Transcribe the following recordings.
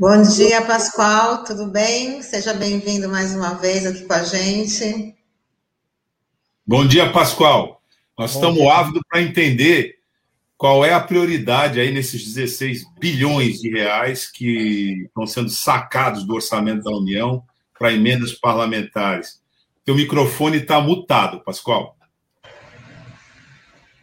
Bom dia, Pascoal, tudo bem? Seja bem-vindo mais uma vez aqui com a gente. Bom dia, Pascoal. Nós Bom estamos ávidos para entender qual é a prioridade aí nesses 16 bilhões de reais que estão sendo sacados do orçamento da União para emendas parlamentares. Teu microfone está mutado, Pascoal.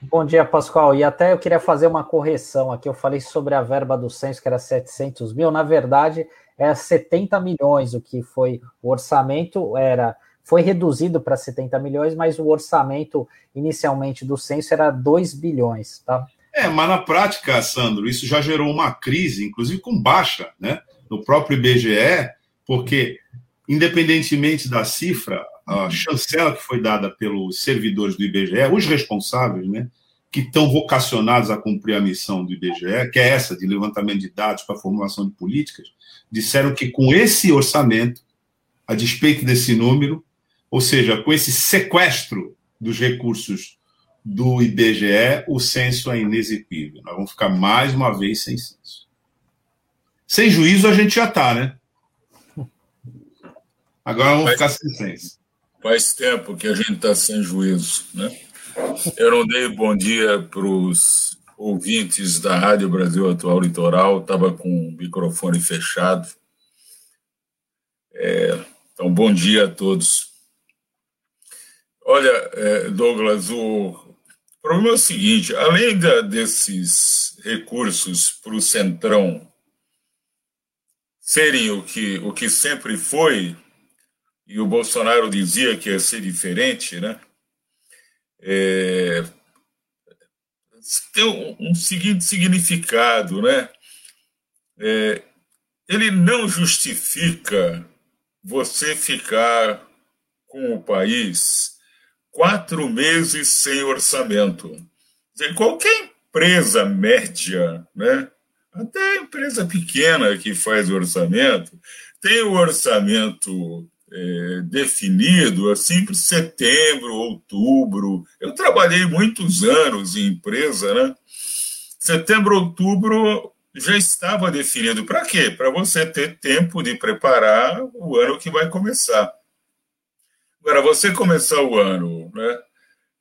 Bom dia, Pascoal. E até eu queria fazer uma correção aqui. Eu falei sobre a verba do censo, que era 700 mil. Na verdade, é 70 milhões o que foi o orçamento. era Foi reduzido para 70 milhões, mas o orçamento inicialmente do censo era 2 bilhões. Tá? É, mas na prática, Sandro, isso já gerou uma crise, inclusive com baixa, né? No próprio IBGE, porque, independentemente da cifra, a chancela que foi dada pelos servidores do IBGE, os responsáveis, né, que estão vocacionados a cumprir a missão do IBGE, que é essa de levantamento de dados para formulação de políticas, disseram que com esse orçamento, a despeito desse número, ou seja, com esse sequestro dos recursos do IBGE, o censo é inexequível. Nós vamos ficar mais uma vez sem censo. Sem juízo a gente já está, né? Agora vamos ficar sem censo. Faz tempo que a gente está sem juízo, né? Eu não dei bom dia para os ouvintes da Rádio Brasil Atual Litoral, estava com o microfone fechado. É, então, bom dia a todos. Olha, é, Douglas, o problema é o seguinte: além da, desses recursos para o Centrão serem o que, o que sempre foi, e o Bolsonaro dizia que ia ser diferente, né? É, tem um, seguinte significado, né? É, ele não justifica você ficar com o país quatro meses sem orçamento. Dizer, qualquer empresa média, né? até a empresa pequena que faz orçamento, tem o orçamento é, definido assim para setembro, outubro. Eu trabalhei muitos anos em empresa, né? Setembro, outubro já estava definido. Para quê? Para você ter tempo de preparar o ano que vai começar. Agora, você começar o ano, né?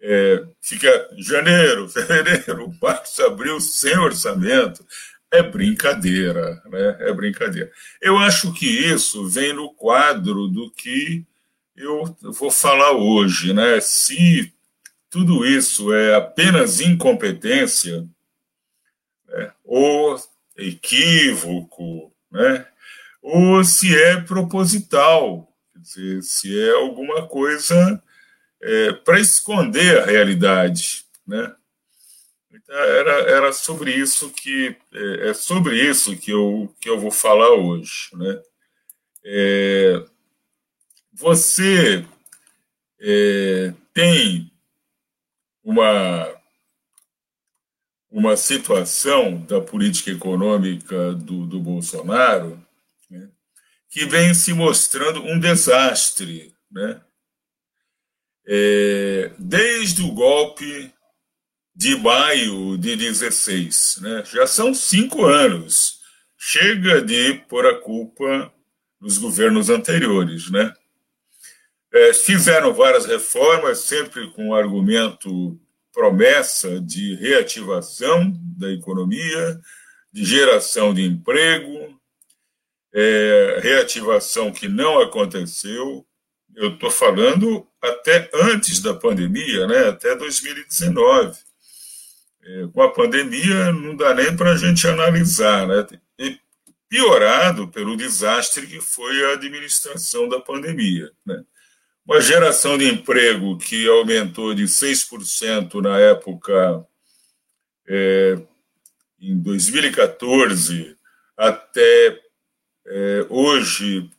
É, fica janeiro, fevereiro, março, abril sem orçamento é brincadeira, né? É brincadeira. Eu acho que isso vem no quadro do que eu vou falar hoje, né? Se tudo isso é apenas incompetência, né? ou equívoco, né? ou se é proposital, dizer, se é alguma coisa é, para esconder a realidade, né? Era, era sobre isso que é, é, sobre isso que eu, que eu vou falar hoje, né? É, você é, tem uma uma situação da política econômica do, do Bolsonaro né, que vem se mostrando um desastre, né? É, desde o golpe de maio de 16. Né? Já são cinco anos. Chega de pôr a culpa nos governos anteriores. Né? É, fizeram várias reformas, sempre com o argumento promessa de reativação da economia, de geração de emprego, é, reativação que não aconteceu. Eu estou falando até antes da pandemia, né, até 2019 é, com a pandemia não dá nem para a gente analisar, né? E piorado pelo desastre que foi a administração da pandemia, né? Uma geração de emprego que aumentou de 6% na época, é, em 2014, até é, hoje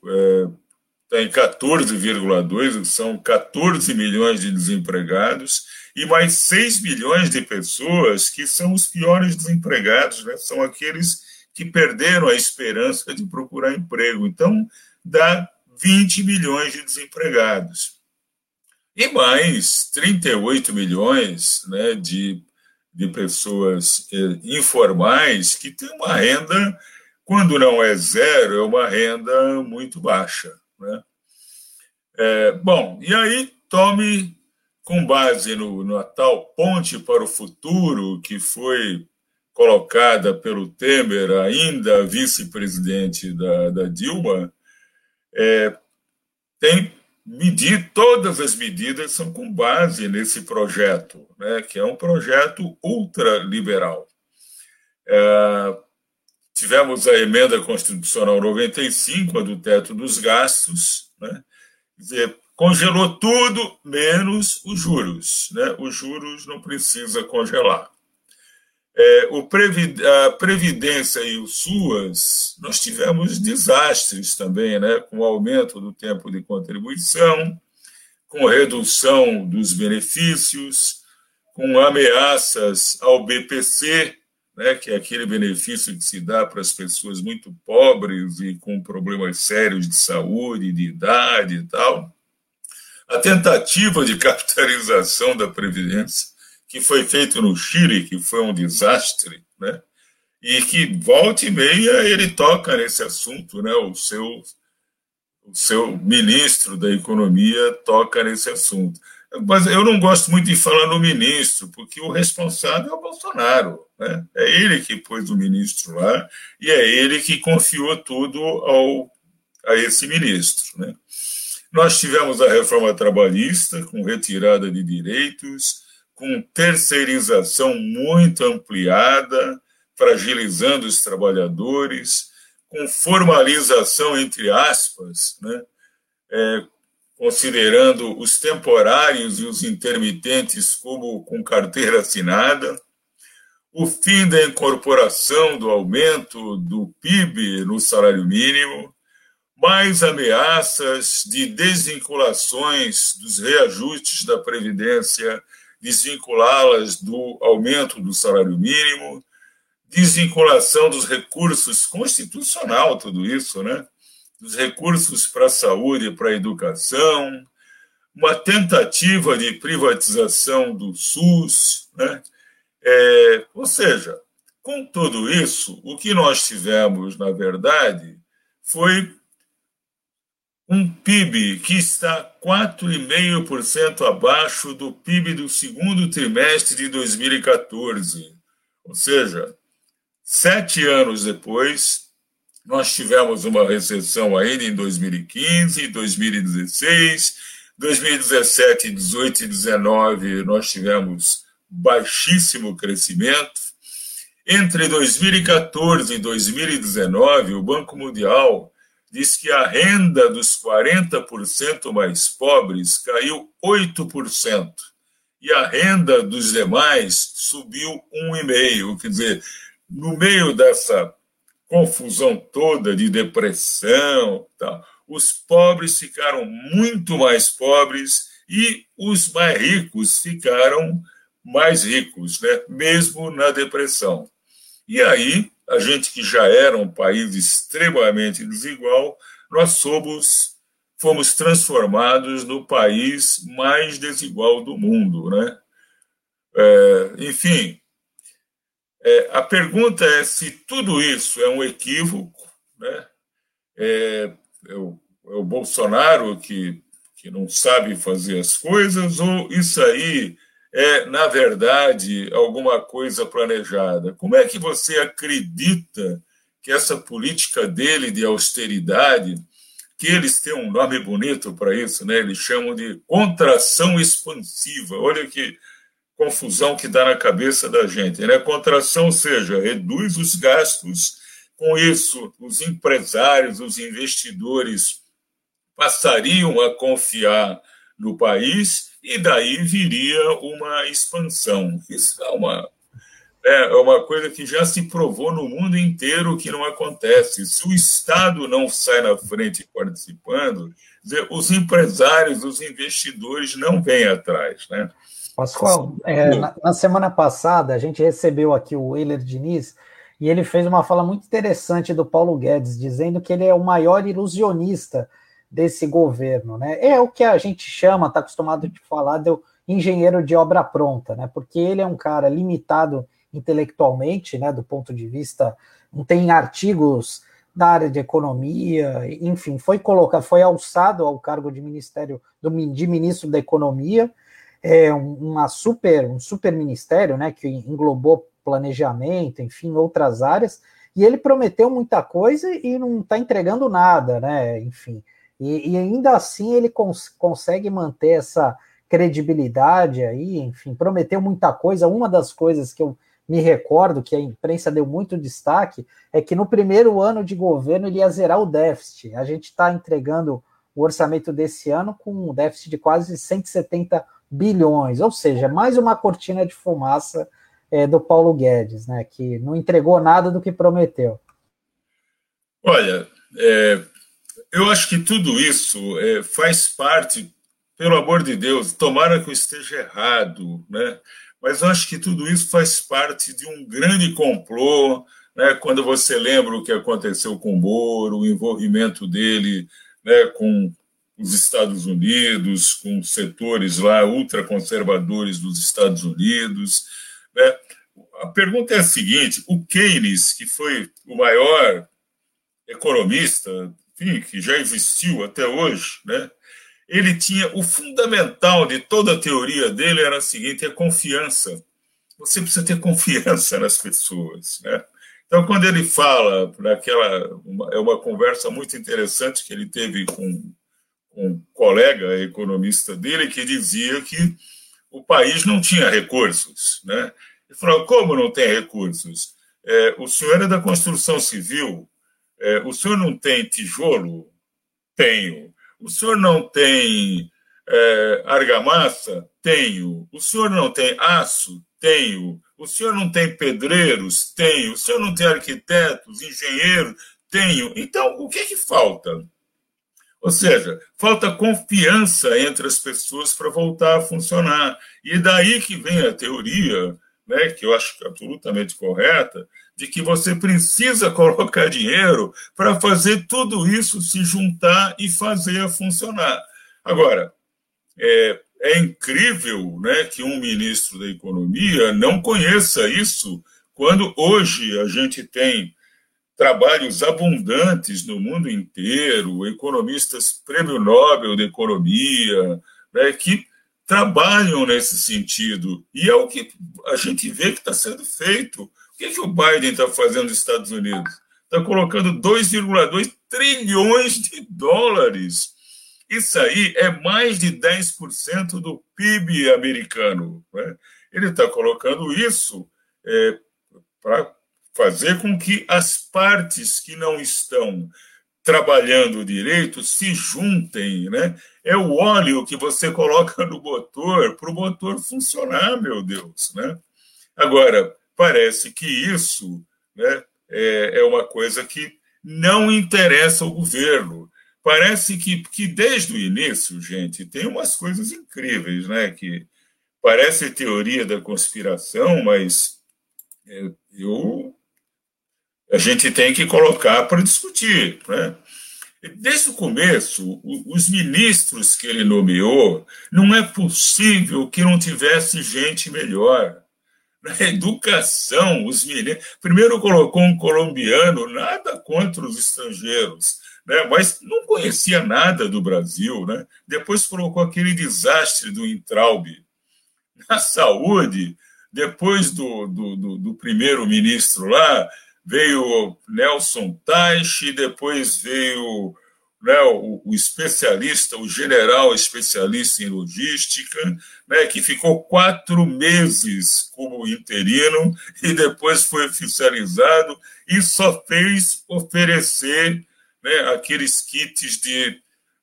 está em 14,2%, são 14 milhões de desempregados e mais 6 milhões de pessoas que são os piores desempregados, né? são aqueles que perderam a esperança de procurar emprego. Então, dá 20 milhões de desempregados. E mais 38 milhões né, de, de pessoas eh, informais que têm uma renda quando não é zero, é uma renda muito baixa. Né? É, bom, e aí tome, com base no, na tal ponte para o futuro que foi colocada pelo Temer, ainda vice-presidente da, da, Dilma, é, tem medir todas as medidas são com base nesse projeto, né, que é um projeto ultraliberal. É, tivemos a emenda constitucional 95, a do teto dos gastos, né, dizer, congelou tudo menos os juros. Né, os juros não precisa congelar. É, o a Previdência e o SUAS, nós tivemos desastres também, né, com aumento do tempo de contribuição, com redução dos benefícios, com ameaças ao BPC, né, que é aquele benefício que se dá para as pessoas muito pobres e com problemas sérios de saúde, de idade e tal. A tentativa de capitalização da Previdência que foi feito no Chile, que foi um desastre, né? E que volta e meia ele toca nesse assunto, né? O seu o seu ministro da economia toca nesse assunto. Mas eu não gosto muito de falar no ministro, porque o responsável é o Bolsonaro. Né? É ele que pôs o ministro lá e é ele que confiou tudo ao, a esse ministro. Né? Nós tivemos a reforma trabalhista, com retirada de direitos, com terceirização muito ampliada, fragilizando os trabalhadores, com formalização, entre aspas, né, é, considerando os temporários e os intermitentes como com carteira assinada, o fim da incorporação do aumento do PIB no salário mínimo, mais ameaças de desvinculações dos reajustes da Previdência desvinculá-las do aumento do salário mínimo, desvinculação dos recursos constitucional, tudo isso, né? Dos recursos para a saúde para a educação, uma tentativa de privatização do SUS, né? É, ou seja, com tudo isso, o que nós tivemos, na verdade, foi um PIB que está 4,5% abaixo do PIB do segundo trimestre de 2014. Ou seja, sete anos depois, nós tivemos uma recessão ainda em 2015, 2016, 2017, 18 e 19 nós tivemos baixíssimo crescimento. Entre 2014 e 2019, o Banco Mundial diz que a renda dos 40% mais pobres caiu 8%, e a renda dos demais subiu 1,5%. Quer dizer, no meio dessa confusão toda de depressão, tá, os pobres ficaram muito mais pobres e os mais ricos ficaram mais ricos, né, mesmo na depressão. E aí a gente que já era um país extremamente desigual, nós somos, fomos transformados no país mais desigual do mundo. Né? É, enfim, é, a pergunta é se tudo isso é um equívoco, né? é, é, o, é o Bolsonaro que, que não sabe fazer as coisas, ou isso aí é, na verdade, alguma coisa planejada. Como é que você acredita que essa política dele de austeridade, que eles têm um nome bonito para isso, né? eles chamam de contração expansiva. Olha que confusão que dá na cabeça da gente. Né? Contração, ou seja, reduz os gastos, com isso, os empresários, os investidores passariam a confiar no país e daí viria uma expansão. Isso é uma, é, é uma coisa que já se provou no mundo inteiro que não acontece. Se o Estado não sai na frente participando, os empresários, os investidores não vêm atrás. Né? Pascoal, é, na, na, semana passada a gente recebeu aqui o Euler Diniz e ele fez uma fala muito interessante do Paulo Guedes, dizendo que ele é o maior ilusionista desse governo, né? É o que a gente chama, está acostumado a falar, do engenheiro de obra pronta, né? Porque ele é um cara limitado intelectualmente, né, do ponto de vista, não tem artigos da área de economia, enfim, foi colocado, foi alçado ao cargo de ministério do, de ministro da economia, é uma super, um super ministério, né, que englobou planejamento, enfim, outras áreas, e ele prometeu muita coisa e não está entregando nada, né, enfim, e, e ainda assim ele cons consegue manter essa credibilidade aí, enfim, prometeu muita coisa. Uma das coisas que eu me recordo que a imprensa deu muito destaque é que no primeiro ano de governo ele ia zerar o déficit. A gente está entregando o orçamento desse ano com um déficit de quase 170 bilhões, ou seja, mais uma cortina de fumaça é, do Paulo Guedes, né, que não entregou nada do que prometeu. Olha, é, eu acho que tudo isso é, faz parte pelo amor de Deus, tomara que eu esteja errado, né? Mas eu acho que tudo isso faz parte de um grande complô, né? Quando você lembra o que aconteceu com o Moro, o envolvimento dele, né, com os Estados Unidos, com setores lá ultraconservadores dos Estados Unidos, né? A pergunta é a seguinte: o Keynes, que foi o maior economista, enfim, que já existiu até hoje, né? ele tinha o fundamental de toda a teoria dele era o seguinte: é confiança. Você precisa ter confiança nas pessoas, né? Então, quando ele fala naquela uma, é uma conversa muito interessante que ele teve com um colega economista dele que dizia que o país não tinha recursos, né? Ele falou: como não tem recursos? É, o senhor é da construção civil, é, o senhor não tem tijolo? Tenho. O senhor não tem é, argamassa? Tenho. O senhor não tem aço? Tenho. O senhor não tem pedreiros? Tenho. O senhor não tem arquitetos, engenheiros? Tenho. Então, o que, é que falta? Ou seja, falta confiança entre as pessoas para voltar a funcionar. E daí que vem a teoria, né, que eu acho absolutamente correta, de que você precisa colocar dinheiro para fazer tudo isso se juntar e fazer funcionar. Agora, é, é incrível né, que um ministro da Economia não conheça isso, quando hoje a gente tem trabalhos abundantes no mundo inteiro, economistas prêmio Nobel de Economia, né, que trabalham nesse sentido. E é o que a gente vê que está sendo feito. O que, que o Biden está fazendo nos Estados Unidos? Está colocando 2,2 trilhões de dólares. Isso aí é mais de 10% do PIB americano. Né? Ele está colocando isso é, para fazer com que as partes que não estão trabalhando direito se juntem, né? É o óleo que você coloca no motor para o motor funcionar, meu Deus, né? Agora, parece que isso né, é, é uma coisa que não interessa ao governo. Parece que, que desde o início, gente, tem umas coisas incríveis, né? Que parece teoria da conspiração, mas é, eu, a gente tem que colocar para discutir, né? Desde o começo, os ministros que ele nomeou, não é possível que não tivesse gente melhor na educação, os meninos. Primeiro colocou um colombiano, nada contra os estrangeiros, né? mas não conhecia nada do Brasil. Né? Depois colocou aquele desastre do Intraub. Na saúde, depois do, do, do, do primeiro-ministro lá, veio Nelson Teich, depois veio né, o, o, especialista, o general especialista em logística, né, que ficou quatro meses como interino e depois foi oficializado e só fez oferecer né, aqueles kits de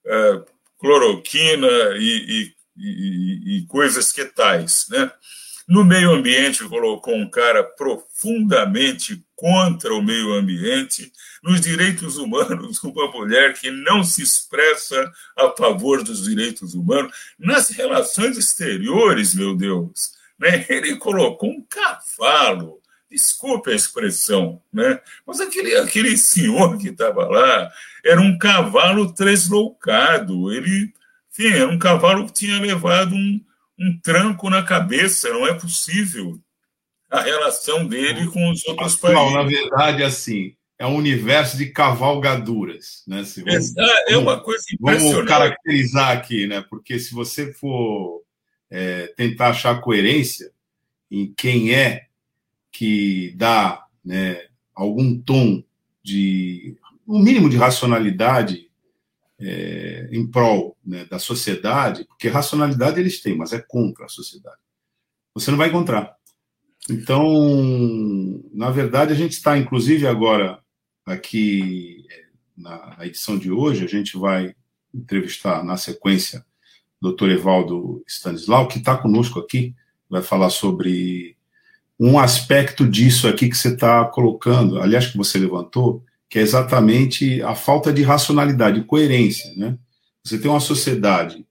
uh, cloroquina e, e, e, e, coisas que tais. Né? No meio ambiente, colocou um cara profundamente contra o meio ambiente, nos direitos humanos, uma mulher que não se expressa a favor dos direitos humanos, nas relações exteriores, meu Deus. Né? Ele colocou um cavalo, desculpe a expressão, né? mas aquele, aquele senhor que estava lá era um cavalo tresloucado, ele, enfim, era um cavalo que tinha levado um um tranco na cabeça, não é possível. A relação dele com os outros países. Não, na verdade, assim, é um universo de cavalgaduras, né? Se vamos, é, uma coisa impressionante. Vamos caracterizar aqui, né? Porque se você for é, tentar achar coerência em quem é que dá né, algum tom de um mínimo de racionalidade é, em prol né, da sociedade, porque racionalidade eles têm, mas é contra a sociedade. Você não vai encontrar. Então, na verdade, a gente está, inclusive, agora aqui na edição de hoje, a gente vai entrevistar na sequência o Dr. Evaldo Stanislau, que está conosco aqui, vai falar sobre um aspecto disso aqui que você está colocando, aliás, que você levantou, que é exatamente a falta de racionalidade, coerência. Né? Você tem uma sociedade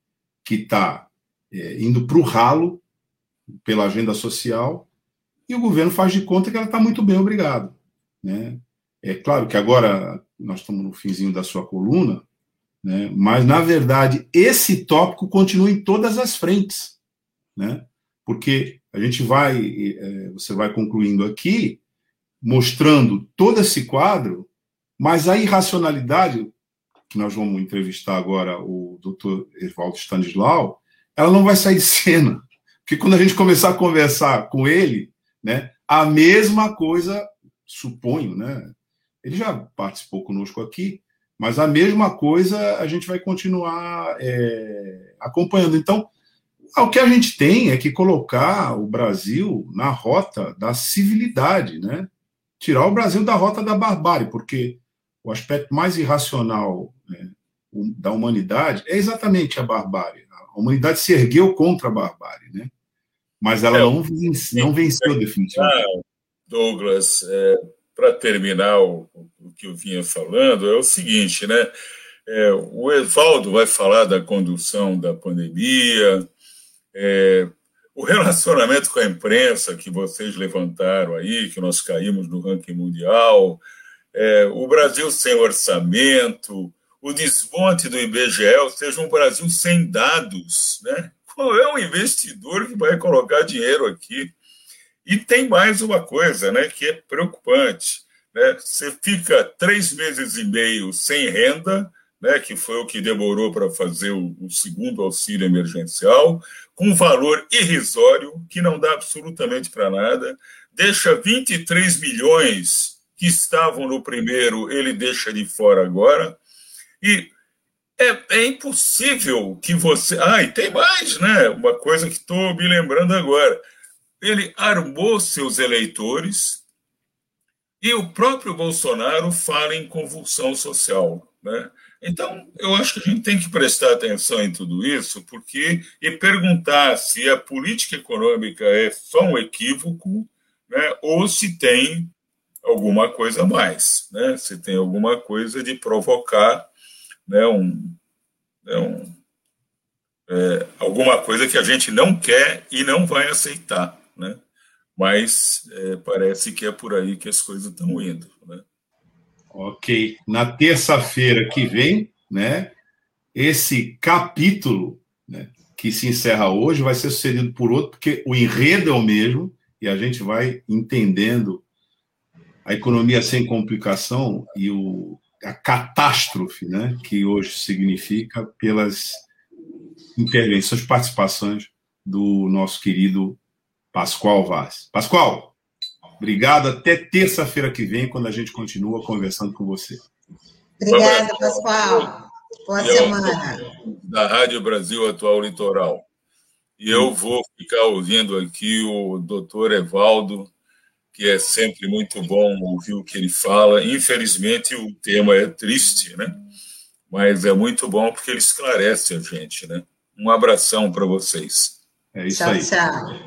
que está é, indo para o ralo pela agenda social e o governo faz de conta que ela está muito bem, obrigado. Né? É claro que agora nós estamos no finzinho da sua coluna, né? mas, na verdade, esse tópico continua em todas as frentes. Né? Porque a gente vai, é, você vai concluindo aqui, mostrando todo esse quadro mas a irracionalidade, que nós vamos entrevistar agora o doutor Evaldo Stanislau, ela não vai sair de cena. Porque quando a gente começar a conversar com ele, né, a mesma coisa, suponho, né? Ele já participou conosco aqui, mas a mesma coisa a gente vai continuar é, acompanhando. Então, o que a gente tem é que colocar o Brasil na rota da civilidade, né? Tirar o Brasil da rota da barbárie, porque o aspecto mais irracional né, da humanidade é exatamente a barbárie. A humanidade se ergueu contra a barbárie, né? Mas ela é, não, venceu, não venceu definitivamente. Douglas, é, para terminar o, o, que eu vinha falando, é o seguinte, né? É, o Evaldo vai falar da condução da pandemia, é, o relacionamento com a imprensa que vocês levantaram aí, que nós caímos no ranking mundial, é, o Brasil sem orçamento, o desmonte do IBGE, ou seja, um Brasil sem dados. Né? Qual é o investidor que vai colocar dinheiro aqui? E tem mais uma coisa né, que é preocupante. Né? Você fica três meses e meio sem renda, né, que foi o que demorou para fazer o, o, segundo auxílio emergencial, com um valor irrisório, que não dá absolutamente para nada, deixa 23 milhões que estavam no primeiro, ele deixa de fora agora. E é, é impossível que você. Ah, e tem mais, né? Uma coisa que estou me lembrando agora. Ele armou seus eleitores e o próprio Bolsonaro fala em convulsão social, né? Então, eu acho que a gente tem que prestar atenção em tudo isso, porque e perguntar se a política econômica é só um equívoco, né, ou se tem alguma coisa a mais, né? Se tem alguma coisa de provocar, né? Um, né? um é, alguma coisa que a gente não quer e não vai aceitar, né? Mas é, parece que é por aí que as coisas estão indo, né? Ok. Na terça-feira que vem, né? Esse capítulo, né? Que se encerra hoje vai ser sucedido por outro, porque o enredo é o mesmo e a gente vai entendendo a economia sem complicação e o, a catástrofe né, que hoje significa pelas intervenções, participações do nosso querido Pascoal Vaz. Pascoal, obrigado. Até terça-feira que vem, quando a gente continua conversando com você. Obrigada, Pascoal. Boa e semana. Da Rádio Brasil Atual Litoral. E eu vou ficar ouvindo aqui o doutor Evaldo que é sempre muito bom ouvir o que ele fala. Infelizmente, o tema é triste, né? Mas é muito bom porque ele esclarece a gente, né? Um abração para vocês. É isso tchau, aí. Tchau.